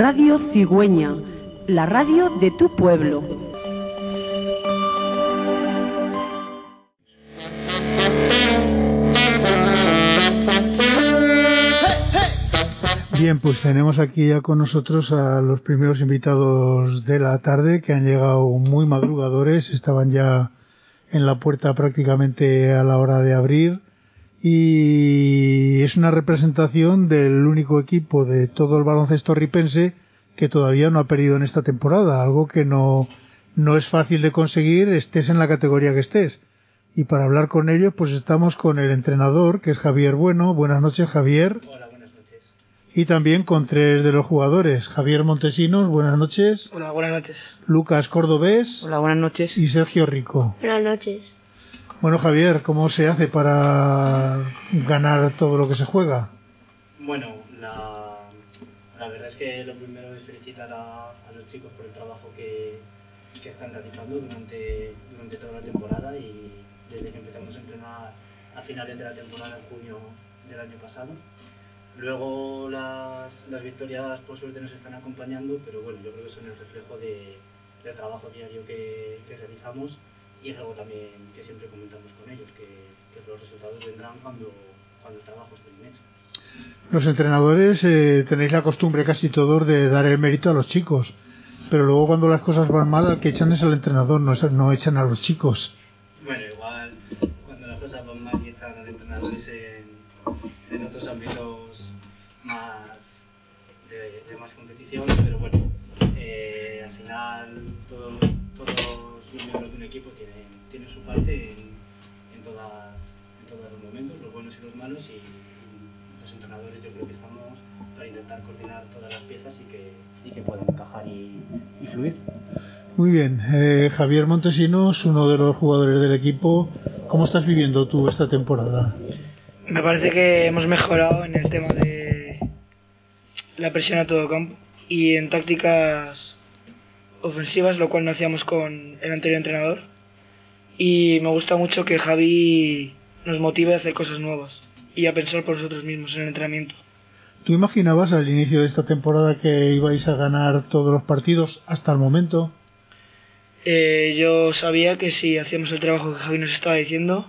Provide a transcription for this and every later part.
Radio Cigüeña, la radio de tu pueblo. Bien, pues tenemos aquí ya con nosotros a los primeros invitados de la tarde que han llegado muy madrugadores, estaban ya en la puerta prácticamente a la hora de abrir y es una representación del único equipo de todo el baloncesto ripense que todavía no ha perdido en esta temporada, algo que no, no es fácil de conseguir, estés en la categoría que estés. Y para hablar con ellos, pues estamos con el entrenador, que es Javier Bueno. Buenas noches, Javier. Hola, buenas noches. Y también con tres de los jugadores, Javier Montesinos, buenas noches. Hola, buenas noches. Lucas Cordobés. Hola, buenas noches. Y Sergio Rico. Buenas noches. Bueno, Javier, ¿cómo se hace para ganar todo lo que se juega? Bueno, la, verdad es que lo primero es felicitar a, los chicos por el trabajo que, están realizando durante, toda la temporada y desde que empezamos a entrenar a finales de la temporada en junio del año pasado. Luego las, las victorias por suerte nos están acompañando, pero bueno, yo creo que son el reflejo de, del trabajo diario que realizamos y es algo también que siempre comentamos con ellos, que, que los resultados vendrán cuando, cuando el trabajo esté bien hecho. Los entrenadores eh, tenéis la costumbre casi todos de dar el mérito a los chicos, pero luego cuando las cosas van mal al que echan es al entrenador, no, es- no echan a los chicos. Bueno, en, en, todas, en todos los momentos, los buenos y los malos, y, y los entrenadores yo creo que estamos para intentar coordinar todas las piezas y que, y que puedan encajar y, y fluir. Muy bien, eh, Javier Montesinos, uno de los jugadores del equipo, ¿cómo estás viviendo tú esta temporada? Me parece que hemos mejorado en el tema de la presión a todo campo y en tácticas ofensivas, lo cual no hacíamos con el anterior entrenador. Y me gusta mucho que Javi nos motive a hacer cosas nuevas y a pensar por nosotros mismos en el entrenamiento. ¿Tú imaginabas al inicio de esta temporada que ibais a ganar todos los partidos hasta el momento? Eh, yo sabía que si hacíamos el trabajo que Javi nos estaba diciendo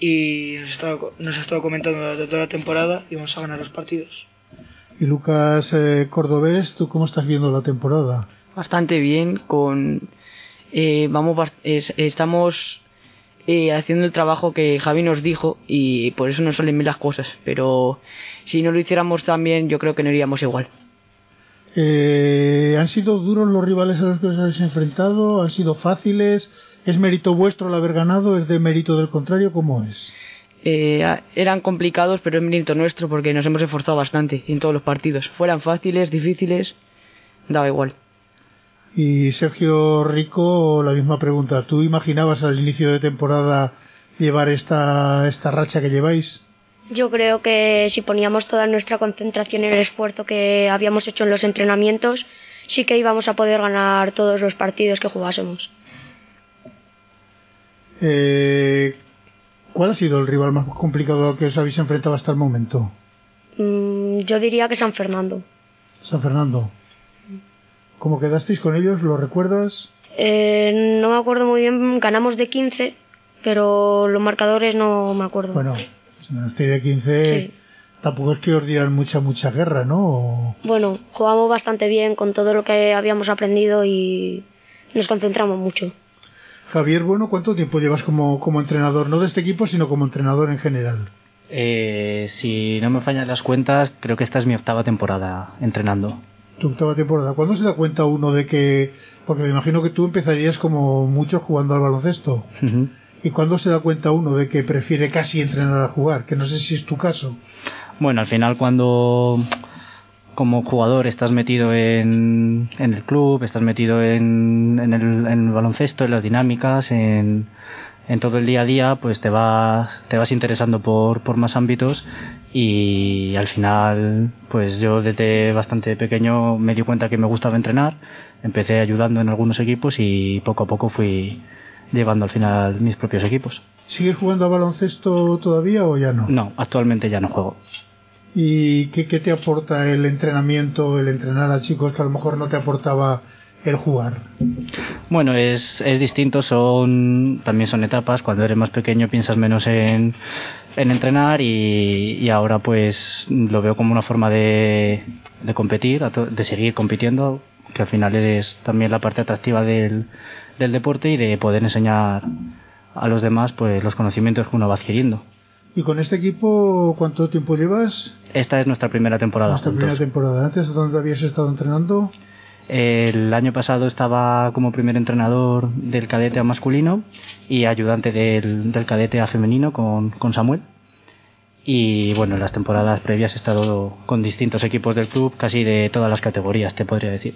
y nos, estaba, nos ha estado comentando durante toda la temporada, íbamos a ganar los partidos. Y Lucas eh, Cordobés, ¿tú cómo estás viendo la temporada? bastante bien con eh, vamos es- estamos eh, haciendo el trabajo que Javi nos dijo y por eso nos salen bien las cosas pero si no lo hiciéramos tan bien yo creo que no iríamos igual Eh, ¿Han sido duros los rivales a los que os habéis enfrentado? ¿Han sido fáciles? ¿Es mérito vuestro el haber ganado? ¿Es de mérito del contrario? ¿Cómo es? Eh, eran complicados pero es mérito nuestro porque nos hemos esforzado bastante en todos los partidos fueran fáciles difíciles daba igual Y Sergio Rico, la misma pregunta. ¿Tú imaginabas al inicio de temporada llevar esta, esta racha que lleváis? Yo creo que si poníamos toda nuestra concentración en el esfuerzo que habíamos hecho en los entrenamientos, sí que íbamos a poder ganar todos los partidos que jugásemos. Eh, ¿Cuál ha sido el rival más complicado al que os habéis enfrentado hasta el momento? Mm, yo diría que San Fernando. San Fernando. ¿Cómo quedasteis con ellos? ¿Lo recuerdas? Eh, no me acuerdo muy bien, ganamos de 15, pero los marcadores no me acuerdo. Bueno, si ganasteis de 15, Sí. tampoco es que os dieran mucha, mucha guerra, ¿no? O- Bueno, jugamos bastante bien con todo lo que habíamos aprendido y nos concentramos mucho. Javier, bueno, ¿cuánto tiempo llevas como, como entrenador? No de este equipo, sino como entrenador en general. Eh, si no me fallan las cuentas, creo que esta es mi octava temporada entrenando. Tu octava temporada. ¿Cuándo se da cuenta uno de que.? Porque me imagino que tú empezarías como muchos jugando al baloncesto. ¿Y cuándo se da cuenta uno de que prefiere casi entrenar a jugar? Que no sé si es tu caso. Bueno, al final cuando como jugador estás metido en, en el club, estás metido en, en, el, en el baloncesto, en las dinámicas, en, en todo el día a día, pues te vas, te vas interesando por, por más ámbitos y al final, pues yo desde bastante pequeño me di cuenta que me gustaba entrenar, empecé ayudando en algunos equipos y poco a poco fui llevando al final mis propios equipos. ¿Sigues jugando a baloncesto todavía o ya no? No, actualmente ya no juego. ¿Y qué, qué te aporta el entrenamiento, el entrenar a chicos que a lo mejor no te aportaba el jugar? Bueno, es, es distinto, son también son etapas. Cuando eres más pequeño piensas menos en, en entrenar y, y ahora pues lo veo como una forma de, de competir, de seguir compitiendo, que al final es también la parte atractiva del, del deporte y de poder enseñar a los demás pues los conocimientos que uno va adquiriendo. ¿Y con este equipo cuánto tiempo llevas? Esta es nuestra primera temporada Nuestra juntos. primera temporada. ¿Antes dónde habías estado entrenando? El año pasado estaba como primer entrenador del cadete a masculino y ayudante del, del cadete a femenino con, con Samuel. Y bueno, en las temporadas previas he estado con distintos equipos del club, casi de todas las categorías, te podría decir.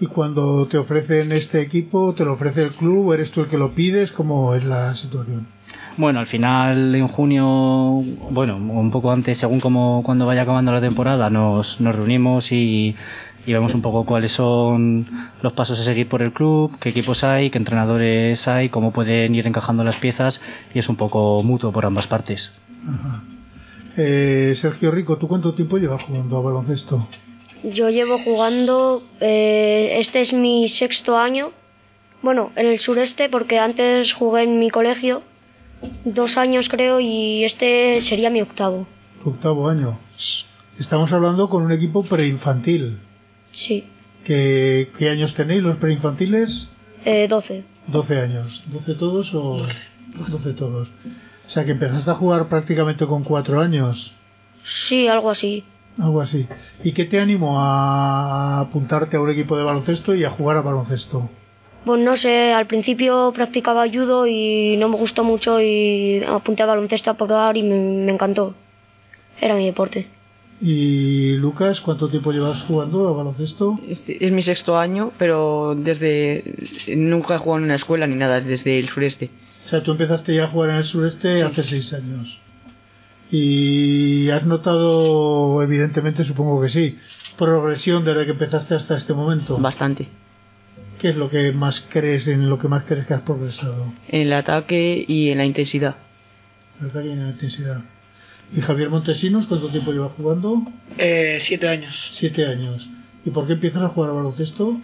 Y cuando te ofrecen este equipo, ¿te lo ofrece el club o eres tú el que lo pides? ¿Cómo es la situación? Bueno, al final en junio, bueno, un poco antes, según como cuando vaya acabando la temporada, nos, nos reunimos y, y vemos un poco cuáles son los pasos a seguir por el club, qué equipos hay, qué entrenadores hay, cómo pueden ir encajando las piezas y es un poco mutuo por ambas partes. Ajá. Eh, Sergio Rico, ¿tú cuánto tiempo llevas jugando a baloncesto? Yo llevo jugando, eh, este es mi sexto año, bueno, en el sureste, porque antes jugué en mi colegio, dos años creo, y este sería mi octavo. Tu octavo año. Estamos hablando con un equipo preinfantil. Sí, ¿Qué, qué años tenéis los preinfantiles? eh, doce. 12 años. ¿12 todos o...? 12 todos. O sea que empezaste a jugar prácticamente con 4 años. Sí, algo así. Algo así. ¿Y qué te animó a apuntarte a un equipo de baloncesto y a jugar a baloncesto? Pues no sé, al principio practicaba judo y no me gustó mucho y apunté a baloncesto a probar y me, me encantó. Era mi deporte. ¿Y Lucas, cuánto tiempo llevas jugando a baloncesto? Este es mi sexto año, pero desde nunca he jugado en una escuela ni nada, desde el sureste. O sea, tú empezaste ya a jugar en el sureste hace 6 años. ¿Y has notado, evidentemente, supongo que sí, progresión desde que empezaste hasta este momento? Bastante. ¿Qué es lo que más crees, en lo que más crees que has progresado? En el ataque y en la intensidad. En el ataque y en la intensidad. ¿Y Javier Montesinos, cuánto tiempo lleva jugando? Eh, siete años. Siete años. ¿Y por qué empiezas a jugar a baloncesto?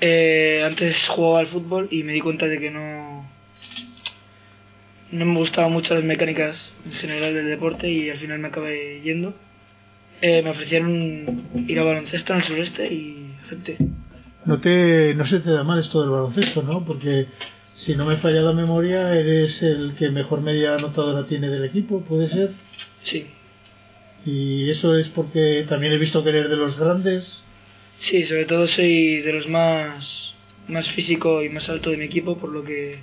Eh, antes jugaba al fútbol y me di cuenta de que no no me gustaban mucho las mecánicas en general del deporte y al final me acabé yendo. Eh, me ofrecieron ir a baloncesto en el sureste y acepté. No, te, no se te da mal esto del baloncesto, ¿no? Porque si no me falla la memoria, eres el que mejor media anotadora tiene del equipo, ¿puede ser? Sí, Y eso es porque también he visto que eres de los grandes. sí, sobre todo soy de los más más físico y más alto de mi equipo, por lo que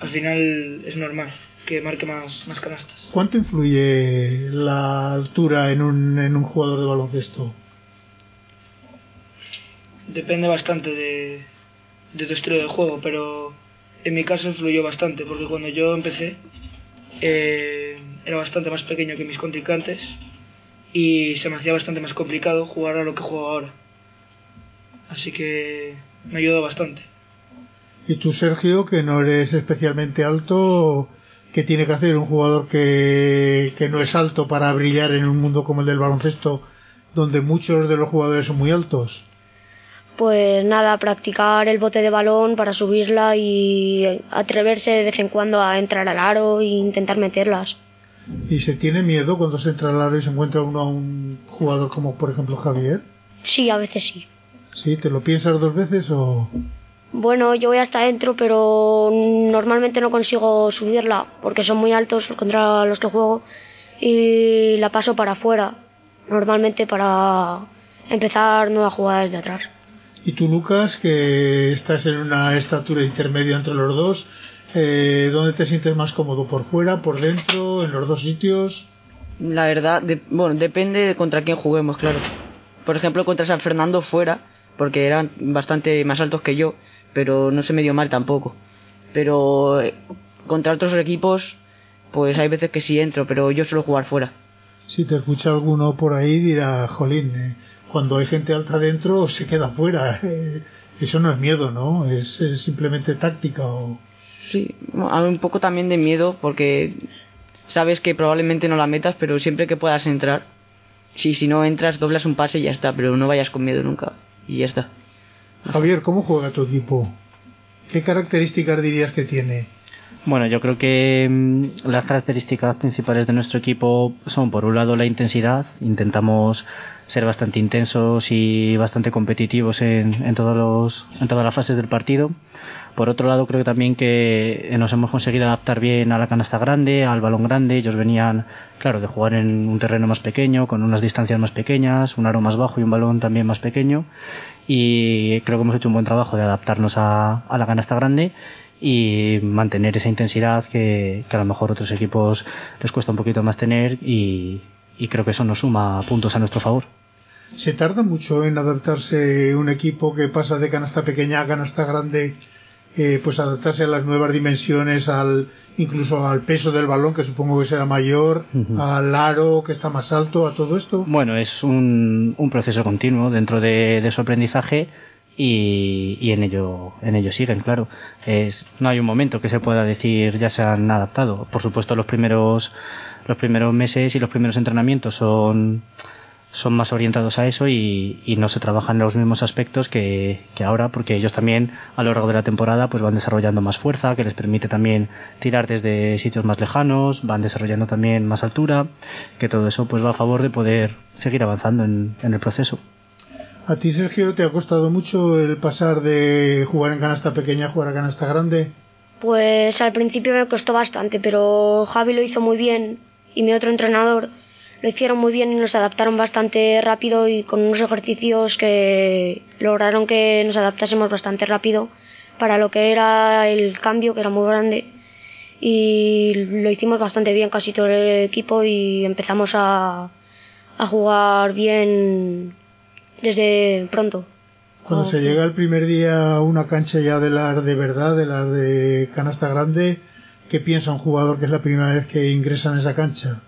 al final es normal que marque más, más canastas. ¿Cuánto influye la altura en un, en un jugador de baloncesto? Depende bastante de, de tu estilo de juego, pero en mi caso influyó bastante, porque cuando yo empecé eh, era bastante más pequeño que mis contrincantes y se me hacía bastante más complicado jugar a lo que juego ahora. Así que me ayudó bastante. Y tú, Sergio, que no eres especialmente alto, ¿qué tiene que hacer un jugador que, que no es alto para brillar en un mundo como el del baloncesto, donde muchos de los jugadores son muy altos? Pues nada, practicar el bote de balón para subirla y atreverse de vez en cuando a entrar al aro e intentar meterlas. ¿Y se tiene miedo cuando se entra al aro y se encuentra uno a un jugador como, por ejemplo, Javier? Sí, a veces sí. ¿Sí? ¿Te lo piensas dos veces o...? Bueno, yo voy hasta adentro, pero normalmente no consigo subirla porque son muy altos contra los que juego y la paso para afuera, normalmente para empezar nuevas jugadas de atrás. Y tú, Lucas, que estás en una estatura intermedia entre los dos, Eh, ¿Dónde te sientes más cómodo? ¿Por fuera, por dentro, en los dos sitios? La verdad, de- bueno, depende de contra quién juguemos, claro. Por ejemplo, contra San Fernando fuera, porque eran bastante más altos que yo, pero no se me dio mal tampoco. Pero eh, contra otros equipos, pues hay veces que sí entro, pero yo suelo jugar fuera. Si te escucha alguno por ahí dirá, jolín, eh, cuando hay gente alta dentro se queda fuera. Eh, eso no es miedo, ¿no? Es, es simplemente táctica o... Sí, un poco también de miedo porque sabes que probablemente no la metas, pero siempre que puedas entrar, si, si no entras, doblas un pase y ya está, pero no vayas con miedo nunca y ya está. Javier, ¿cómo juega tu equipo? ¿Qué características dirías que tiene? Bueno, yo creo que mm, las características principales de nuestro equipo son, por un lado, la intensidad. Intentamos ser bastante intensos y bastante competitivos en, en, todos los, en todas las fases del partido. Por otro lado, creo también que nos hemos conseguido adaptar bien a la canasta grande, al balón grande. Ellos venían, claro, de jugar en un terreno más pequeño, con unas distancias más pequeñas, un aro más bajo y un balón también más pequeño. Y creo que hemos hecho un buen trabajo de adaptarnos a, a la canasta grande y mantener esa intensidad que, que, a lo mejor otros equipos les cuesta un poquito más tener y, y creo que eso nos suma puntos a nuestro favor. ¿Se tarda mucho en adaptarse un equipo que pasa de canasta pequeña a canasta grande? Eh, pues adaptarse a las nuevas dimensiones, al incluso al peso del balón, que supongo que será mayor, uh -huh. al aro que está más alto, a todo esto. Bueno, es un, un proceso continuo dentro de, de su aprendizaje y, y, en ello en ello siguen claro es, no hay un momento que se pueda decir ya se han adaptado por supuesto los primeros los primeros meses y los primeros entrenamientos son son más orientados a eso y, y no se trabajan los mismos aspectos que, que, ahora porque ellos también a lo largo de la temporada pues van desarrollando más fuerza que les permite también tirar desde sitios más lejanos van desarrollando también más altura que todo eso pues va a favor de poder seguir avanzando en, en el proceso ¿A ti, Sergio, te ha costado mucho el pasar de jugar en canasta pequeña a jugar a canasta grande? Pues al principio me costó bastante, pero Javi lo hizo muy bien y mi otro entrenador lo hicieron muy bien y nos adaptaron bastante rápido y con unos ejercicios que lograron que nos adaptásemos bastante rápido para lo que era el cambio, que era muy grande. Y lo hicimos bastante bien casi todo el equipo y empezamos a, a jugar bien desde pronto. Cuando se llega el primer día a una cancha ya de las de verdad, de las de canasta grande, ¿qué piensa un jugador que es la primera vez que ingresa en esa cancha?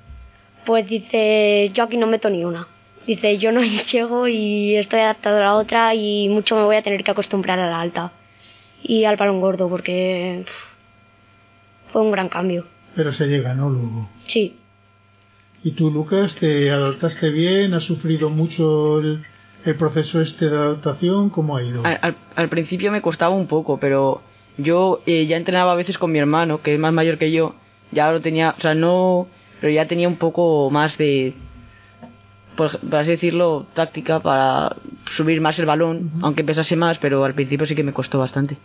Pues dice, yo aquí no meto ni una. Dice, yo no llego y estoy adaptado a la otra y mucho me voy a tener que acostumbrar a la alta y al balón gordo porque pff, fue un gran cambio. Pero se llega, ¿no? Luego. Sí. ¿Y tú, Lucas, te adaptaste bien? ¿Has sufrido mucho el, el proceso este de adaptación? ¿Cómo ha ido? Al, al, al principio me costaba un poco, pero yo eh, ya entrenaba a veces con mi hermano, que es más mayor que yo. Ya lo tenía, o sea, no, pero ya tenía un poco más de, por, por así decirlo, táctica para subir más el balón, uh -huh. aunque pesase más, pero al principio sí que me costó bastante.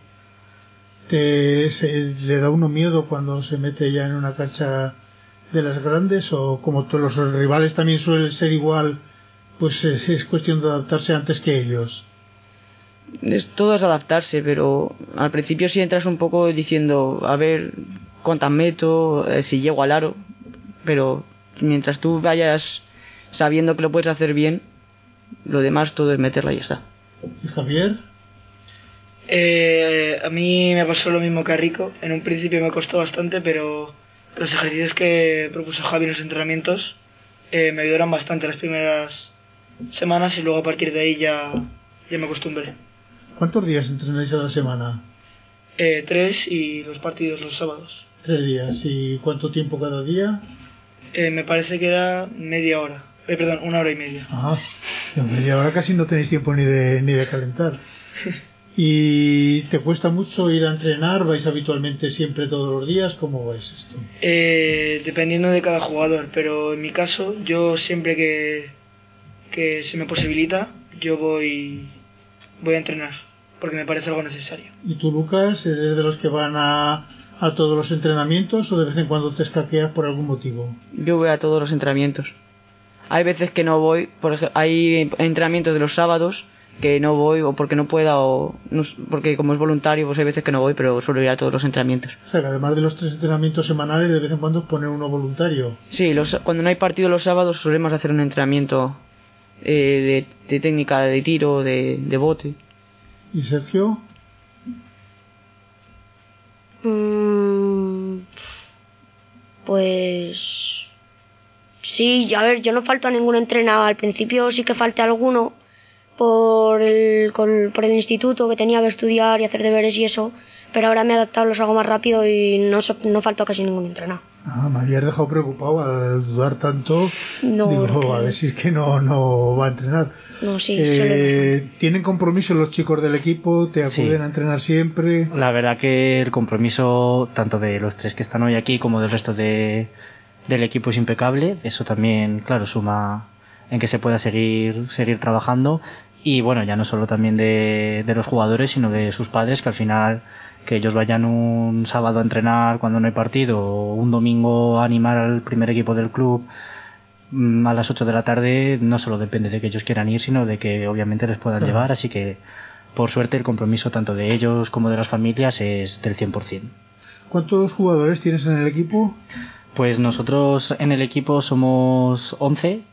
¿Te, se, ¿Le da uno miedo cuando se mete ya en una cancha de las grandes o como todos los rivales también suelen ser igual? pues es, es, cuestión de adaptarse antes que ellos. Es, todo es adaptarse, pero al principio si entras un poco diciendo, a ver cuántas meto, eh, si llego al aro, pero mientras tú vayas sabiendo que lo puedes hacer bien, lo demás todo es meterla y ya está. ¿Y Javier? Eh, a mí me pasó lo mismo que a Rico. En un principio me costó bastante, pero los ejercicios que propuso Javi en los entrenamientos eh, me ayudaron bastante las primeras semanas y luego a partir de ahí ya, ya me acostumbré. ¿Cuántos días entrenáis a la semana? Eh, tres y los partidos los sábados. Tres días. ¿Y cuánto tiempo cada día? Eh, me parece que era media hora. Eh, perdón, una hora y media. Ajá. Media hora casi no tenéis tiempo ni de, ni de calentar. ¿Y te cuesta mucho ir a entrenar? ¿Vais habitualmente siempre todos los días? ¿Cómo vais esto? Eh, dependiendo de cada jugador, pero en mi caso, yo siempre que, que se me posibilita, yo voy, voy a entrenar, porque me parece algo necesario. ¿Y tú, Lucas, eres de los que van a, a todos los entrenamientos o de vez en cuando te escaqueas por algún motivo? Yo voy a todos los entrenamientos. Hay veces que no voy, por ejemplo, hay entrenamientos de los sábados que no voy o porque no pueda o no porque como es voluntario pues hay veces que no voy pero suelo ir a todos los entrenamientos O sea, que además de los tres entrenamientos semanales, de vez en cuando poner uno voluntario. sí los, cuando no hay partido los sábados solemos hacer un entrenamiento eh, de, de técnica de tiro de, de bote ¿Y Sergio? Mm, pues sí, a ver, yo no falto a ningún entrenado. Al principio sí que falté alguno por el, por el instituto que tenía que estudiar y hacer deberes y eso, pero ahora me he adaptado, los hago más rápido y no, no falto a casi ningún entrenado. Ah, me habías dejado preocupado al dudar tanto. No, Digo, porque- a ver si es que no, no va a entrenar. No, sí, Eh, ¿Tienen compromiso los chicos del equipo? ¿Te acuden Sí. a entrenar siempre? La verdad que el compromiso tanto de los tres que están hoy aquí como del resto de, del equipo es impecable. Eso también, claro, suma en que se pueda seguir, seguir trabajando. Y bueno, ya no solo también de, de los jugadores, sino de sus padres, que al final que ellos vayan un sábado a entrenar cuando no hay partido o un domingo a animar al primer equipo del club mm, a las 8 de la tarde no solo depende de que ellos quieran ir, sino de que obviamente les puedan llevar. Así que, por suerte, el compromiso tanto de ellos como de las familias es del 100%. ¿Cuántos jugadores tienes en el equipo? Pues nosotros en el equipo somos 11,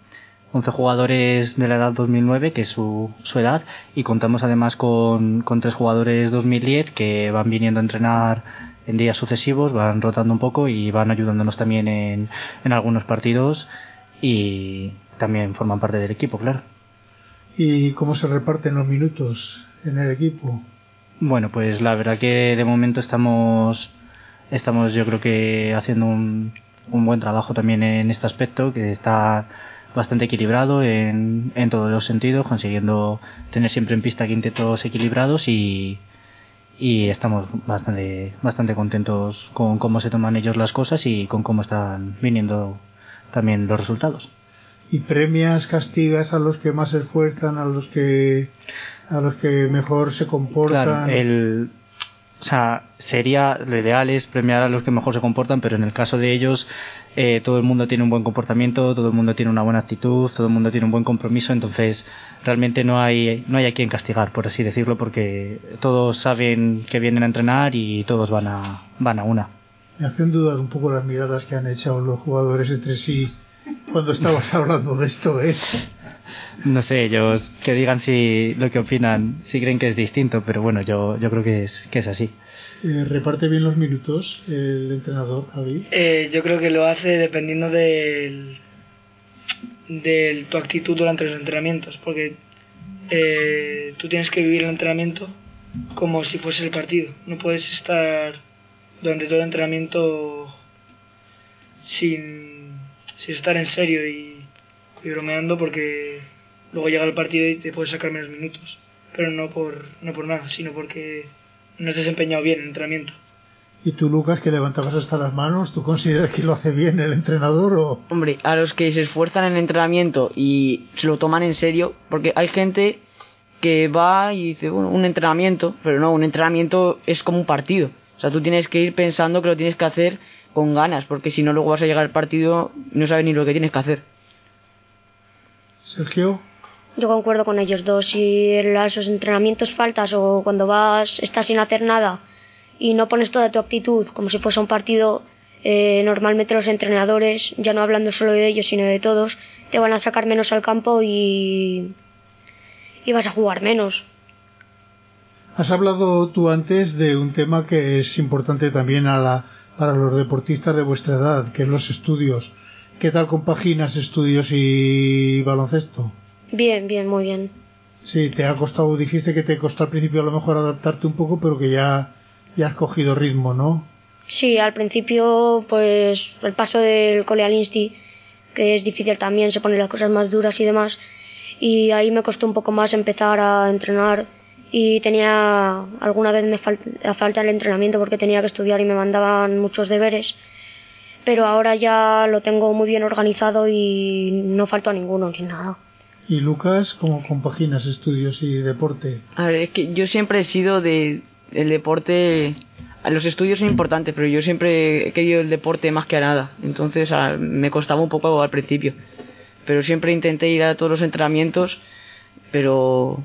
11 jugadores de la edad 2009, que es su, su edad, y contamos además con, con tres jugadores 2010 que van viniendo a entrenar en días sucesivos, van rotando un poco y van ayudándonos también en, en algunos partidos y también forman parte del equipo, claro. ¿Y cómo se reparten los minutos en el equipo? Bueno, pues la verdad que de momento estamos, estamos yo creo que haciendo un, un buen trabajo también en este aspecto, que está bastante equilibrado en, en todos los sentidos, consiguiendo tener siempre en pista quintetos equilibrados y, y estamos bastante, bastante contentos con cómo se toman ellos las cosas y con cómo están viniendo también los resultados. ¿Y premias, castigas a los que más se esfuerzan, a los que a los que mejor se comportan? Claro, el, o sea, sería lo ideal es premiar a los que mejor se comportan, pero en el caso de ellos eh, todo el mundo tiene un buen comportamiento, todo el mundo tiene una buena actitud, todo el mundo tiene un buen compromiso, entonces realmente no hay no hay a quien castigar, por así decirlo, porque todos saben que vienen a entrenar y todos van a van a una. Me hacen dudar un poco las miradas que han echado los jugadores entre sí cuando estabas hablando de esto, ¿eh? No sé, ellos que digan si lo que opinan, si creen que es distinto, pero bueno, yo yo creo que es que es así. Eh, ¿Reparte bien los minutos el entrenador, Javi? Eh, yo creo que lo hace dependiendo del, de tu actitud durante los entrenamientos, porque eh, tú tienes que vivir el entrenamiento como si fuese el partido. No puedes estar durante todo el entrenamiento sin, sin estar en serio y, y bromeando porque luego llega el partido y te puedes sacar menos minutos. Pero no por, no por nada, sino porque no has desempeñado bien el entrenamiento. ¿Y tú, Lucas, que levantabas hasta las manos, tú consideras que lo hace bien el entrenador o...? Hombre, a los que se esfuerzan en el entrenamiento y se lo toman en serio, porque hay gente que va y dice, bueno, un entrenamiento, pero no, un entrenamiento es como un partido. O sea, tú tienes que ir pensando que lo tienes que hacer con ganas, porque si no luego vas a llegar al partido y no sabes ni lo que tienes que hacer. Sergio, Yo concuerdo con ellos dos. Si en los entrenamientos faltas o cuando vas, estás sin hacer nada y no pones toda tu actitud como si fuese un partido, eh, normalmente los entrenadores, ya no hablando solo de ellos sino de todos, te van a sacar menos al campo y, y vas a jugar menos. has hablado tú antes de un tema que es importante también a la, para los deportistas de vuestra edad, que es los estudios. ¿Qué tal compaginas estudios y baloncesto? Bien, bien, muy bien. Sí, te ha costado, dijiste que te costó al principio a lo mejor adaptarte un poco, pero que ya, ya has cogido ritmo, ¿no? Sí, al principio, pues el paso del cole al insti, que es difícil también, se ponen las cosas más duras y demás. Y ahí me costó un poco más empezar a entrenar y tenía alguna vez me fal- falta el entrenamiento porque tenía que estudiar y me mandaban muchos deberes. Pero ahora ya lo tengo muy bien organizado y no falto a ninguno ni nada. Y Lucas, ¿cómo compaginas estudios y deporte? A ver, es que yo siempre he sido de el deporte. Los estudios son importantes, pero yo siempre he querido el deporte más que a nada. Entonces a- me costaba un poco al principio. Pero siempre intenté ir a todos los entrenamientos, pero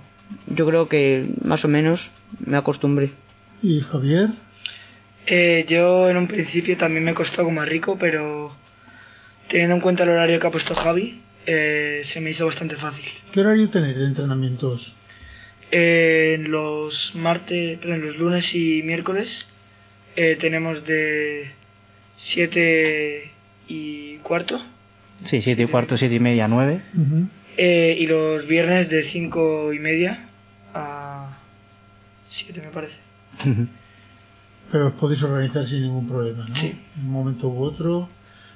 yo creo que más o menos me acostumbré. ¿Y Javier? Eh, yo en un principio también me costó como a rico, pero teniendo en cuenta el horario que ha puesto Javi, eh, se me hizo bastante fácil. ¿Qué horario tenéis de entrenamientos? Eh, en los martes, perdón, los lunes y miércoles eh, tenemos de 7 y cuarto Sí, siete y cuarto, siete y media, nueve. Ujú. eh, y los viernes de 5 y media a 7 me parece. Pero os podéis organizar sin ningún problema, ¿no? Sí. En un momento u otro.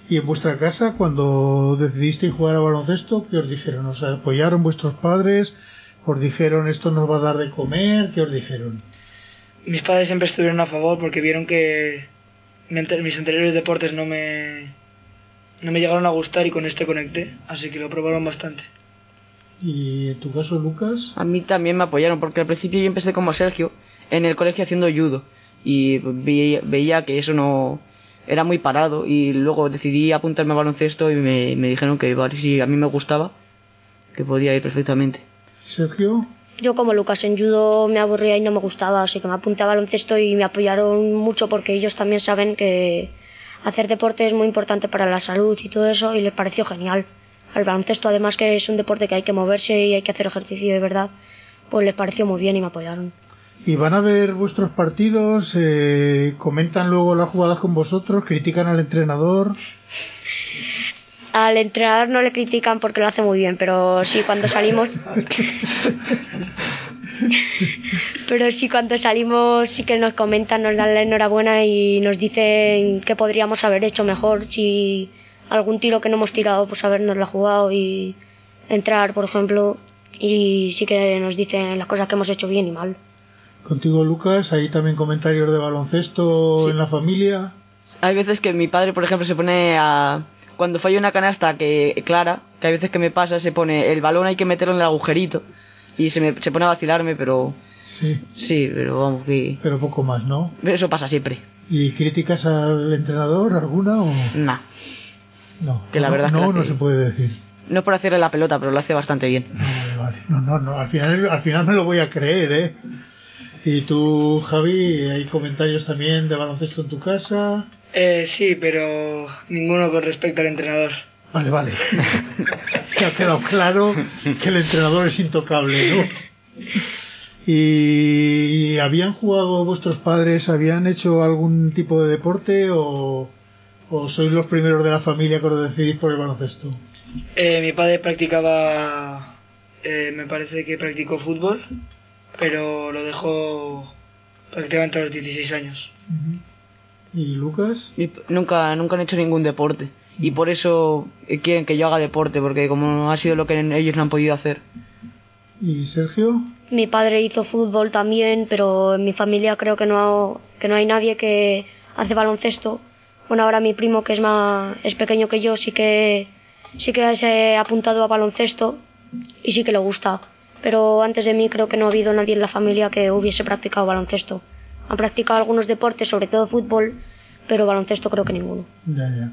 ¿Y en vuestra casa, cuando decidisteis jugar a baloncesto, qué os dijeron? ¿Os apoyaron vuestros padres? ¿Os dijeron esto nos va a dar de comer? ¿Qué os dijeron? Mis padres siempre estuvieron a favor porque vieron que mis anteriores deportes no me, no me llegaron a gustar y con este conecté, así que lo probaron bastante. ¿Y en tu caso, Lucas? A mí también me apoyaron porque al principio yo empecé como Sergio en el colegio haciendo judo y veía, veía que eso no era muy parado y luego decidí apuntarme a baloncesto y me, me dijeron que vale, si a mí me gustaba, que podía ir perfectamente. Sergio, Yo como Lucas en judo me aburría y no me gustaba, así que me apunté a baloncesto y me apoyaron mucho porque ellos también saben que hacer deporte es muy importante para la salud y todo eso y les pareció genial. Al baloncesto además que es un deporte que hay que moverse y hay que hacer ejercicio de verdad, pues les pareció muy bien y me apoyaron. ¿Y van a ver vuestros partidos? Eh, ¿Comentan luego las jugadas con vosotros? ¿Critican al entrenador? Al entrenador no le critican porque lo hace muy bien, pero sí cuando salimos. pero sí cuando salimos sí que nos comentan, nos dan la enhorabuena y nos dicen que podríamos haber hecho mejor si algún tiro que no hemos tirado, pues habernoslo jugado y entrar, por ejemplo. Y sí que nos dicen las cosas que hemos hecho bien y mal. Contigo, Lucas, ¿hay también comentarios de baloncesto Sí. en la familia? Hay veces que mi padre, por ejemplo, se pone a... Cuando falla una canasta que clara, que hay veces que me pasa, se pone el balón hay que meterlo en el agujerito y se, me, se pone a vacilarme, pero Sí, sí, pero vamos, que pero poco más, ¿no? eso pasa siempre. ¿Y críticas al entrenador alguna o Nah, no? Que la no, verdad es que no, no se puede decir. no es por hacerle la pelota, pero lo hace bastante bien. Vale, vale. No, no, no. Al final, al final me lo voy a creer, ¿eh? Y tú, Javi, hay comentarios también de baloncesto en tu casa. Eh, sí, pero ninguno con respecto al entrenador. Vale, vale. que ha quedado claro que el entrenador es intocable, ¿no? ¿Y habían jugado vuestros padres, habían hecho algún tipo de deporte o, o sois los primeros de la familia que os decidís por el baloncesto? Eh, mi padre practicaba, eh, me parece que practicó fútbol, pero lo dejó prácticamente a los 16 años. ¿Y Lucas? Nunca, nunca han hecho ningún deporte y por eso eh, quieren que yo haga deporte, porque como ha sido lo que ellos no han podido hacer. ¿Y Sergio? Mi padre hizo fútbol también, pero en mi familia creo que no, que no hay nadie que hace baloncesto. Bueno, ahora mi primo, que es más es pequeño que yo, sí que sí que se ha apuntado a baloncesto y sí que le gusta. Pero antes de mí creo que no ha habido nadie en la familia que hubiese practicado baloncesto. Han practicado algunos deportes, sobre todo fútbol, pero baloncesto creo que ninguno. Ya, ya.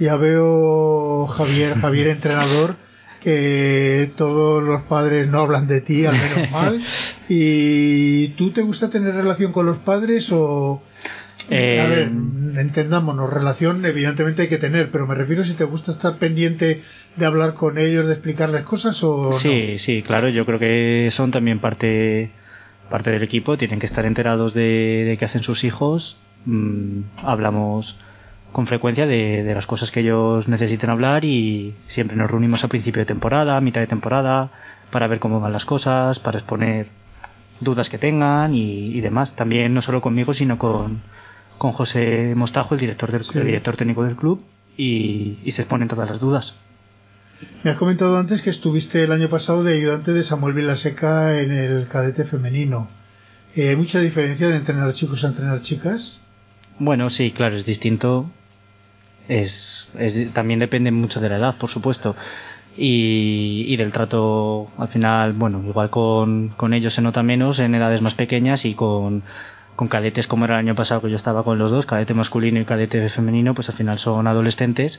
Ya veo, Javier, Javier entrenador, que todos los padres no hablan de ti, al menos mal. ¿Y tú te gusta tener relación con los padres o...? Eh, A ver, entendámonos, relación evidentemente hay que tener, pero me refiero si te gusta estar pendiente de hablar con ellos, de explicarles cosas o no. Sí, sí, claro, yo creo que son también parte, parte del equipo, tienen que estar enterados de, de qué hacen sus hijos. Mm, hablamos con frecuencia de, de las cosas que ellos necesiten hablar y siempre nos reunimos a principio de temporada, a mitad de temporada, para ver cómo van las cosas, para exponer dudas que tengan y, y demás. También no solo conmigo, sino con, con José Mostajo, el director, del, Sí. el director técnico del club, y, y se exponen todas las dudas. Me has comentado antes que estuviste el año pasado de ayudante de Samuel Vilaseca en el cadete femenino. Eh, ¿Hay mucha diferencia de entrenar chicos a entrenar chicas? Bueno, sí, claro, es distinto. Es, es- también depende mucho de la edad, por supuesto. Y, y del trato, al final, bueno, igual con, con ellos se nota menos en edades más pequeñas y con, con cadetes como era el año pasado que yo estaba con los dos, cadete masculino y cadete femenino, pues al final son adolescentes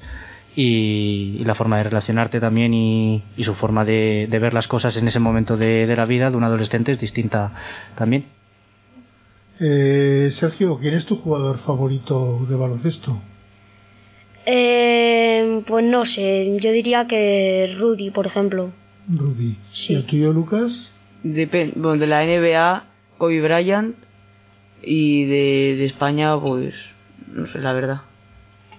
y, la forma de relacionarte también y, su forma de, ver las cosas en ese momento de, la vida de un adolescente es distinta también. Eh, Sergio, ¿quién es tu jugador favorito de baloncesto? Eh, pues no sé, yo diría que Rudy, por ejemplo. Rudy. ¿Y el tuyo, Lucas? Depende, de la NBA, Kobe Bryant y de, de España, pues no sé, la verdad.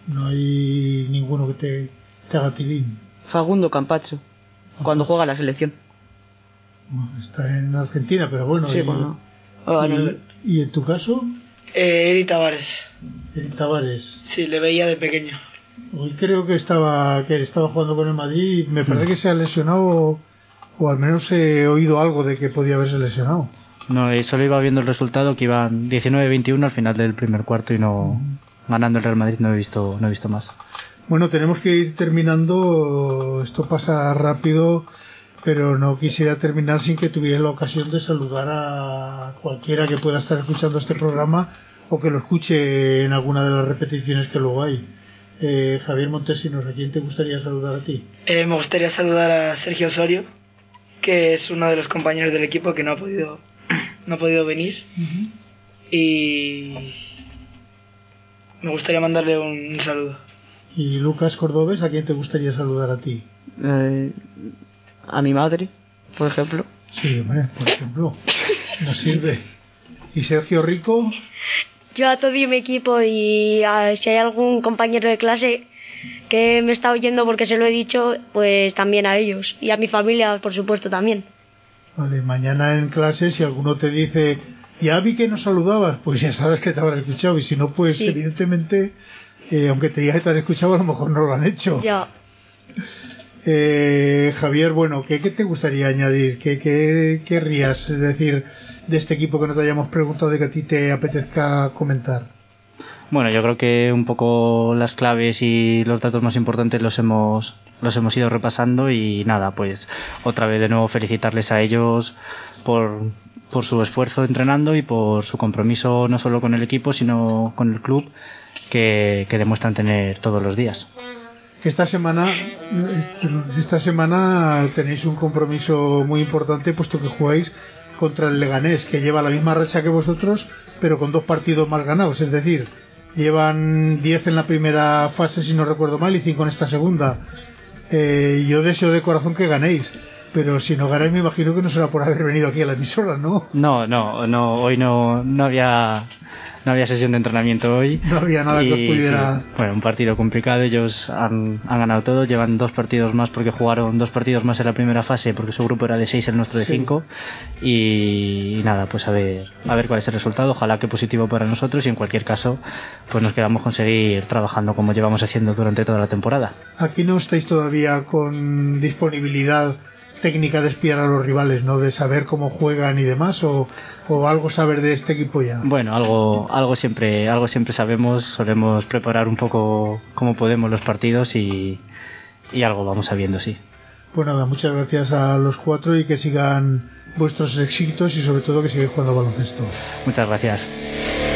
No hay ninguno que te, te haga tilín. Fagundo Campacho, cuando juega la selección. está en Argentina, pero bueno. Sí, y, bueno. y, en tu caso? Eh, Eri Tavares. Eri Tavares. Sí, le veía de pequeño. Hoy creo que estaba que estaba jugando con el Madrid. Me parece que se ha lesionado, o al menos he oído algo de que podía haberse lesionado. No, solo iba viendo el resultado que iban 19-21 al final del primer cuarto y no ganando el Real Madrid no he visto no he visto más. Bueno, tenemos que ir terminando. Esto pasa rápido, pero no quisiera terminar sin que tuviera la ocasión de saludar a cualquiera que pueda estar escuchando este programa o que lo escuche en alguna de las repeticiones que luego hay. Eh, Javier Montesinos, ¿a quién te gustaría saludar a ti? Eh, me gustaría saludar a Sergio Osorio, que es uno de los compañeros del equipo que no ha podido no ha podido venir. Y me gustaría mandarle un, saludo. ¿Y Lucas Cordobés, a quién te gustaría saludar a ti? Eh, a mi madre, por ejemplo. Sí, hombre, por ejemplo. Nos sirve. ¿Y Sergio Rico? Yo a todo mi equipo y si hay algún compañero de clase que me está oyendo porque se lo he dicho, pues también a ellos. Y a mi familia, por supuesto, también. Vale, mañana en clase, si alguno te dice, ya vi que nos saludabas, pues ya sabes que te habrán escuchado. Y si no, pues evidentemente, eh, aunque te diga que te han escuchado, a lo mejor no lo han hecho. Ya. Eh, Javier, bueno, ¿qué, te gustaría añadir? ¿Qué, ¿Qué querrías decir de este equipo que no te hayamos preguntado de que a ti te apetezca comentar? Bueno, yo creo que un poco las claves y los datos más importantes los hemos los hemos ido repasando y nada, pues otra vez de nuevo felicitarles a ellos por, por su esfuerzo entrenando y por su compromiso no solo con el equipo sino con el club que, que demuestran tener todos los días. Esta semana, esta semana tenéis un compromiso muy importante puesto que jugáis contra el Leganés que lleva la misma racha que vosotros pero con dos partidos más ganados, es decir, Llevan 10 en la primera fase, si no recuerdo mal, y 5 en esta segunda. Eh, yo deseo de corazón que ganéis. Pero si no ganáis, me imagino que no será por haber venido aquí a la emisora, ¿no? No, no, no. Hoy no, no había no había sesión de entrenamiento hoy. No había nada que pudiera. bueno, un partido complicado. Ellos han, han, ganado todo. Llevan dos partidos más porque jugaron dos partidos más en la primera fase porque su grupo era de seis, el nuestro de cinco. Y, nada, pues a ver, a ver cuál es el resultado. Ojalá que positivo para nosotros y en cualquier caso, pues nos quedamos con seguir trabajando como llevamos haciendo durante toda la temporada. Aquí no estáis todavía con disponibilidad técnica de espiar a los rivales, ¿no? De saber cómo juegan y demás, o, o, algo saber de este equipo ya. Bueno, algo, algo siempre, algo siempre sabemos. Solemos preparar un poco como podemos los partidos y, y algo vamos sabiendo, sí. Pues nada, muchas gracias a los cuatro y que sigan vuestros éxitos y sobre todo que sigáis jugando baloncesto. Muchas gracias.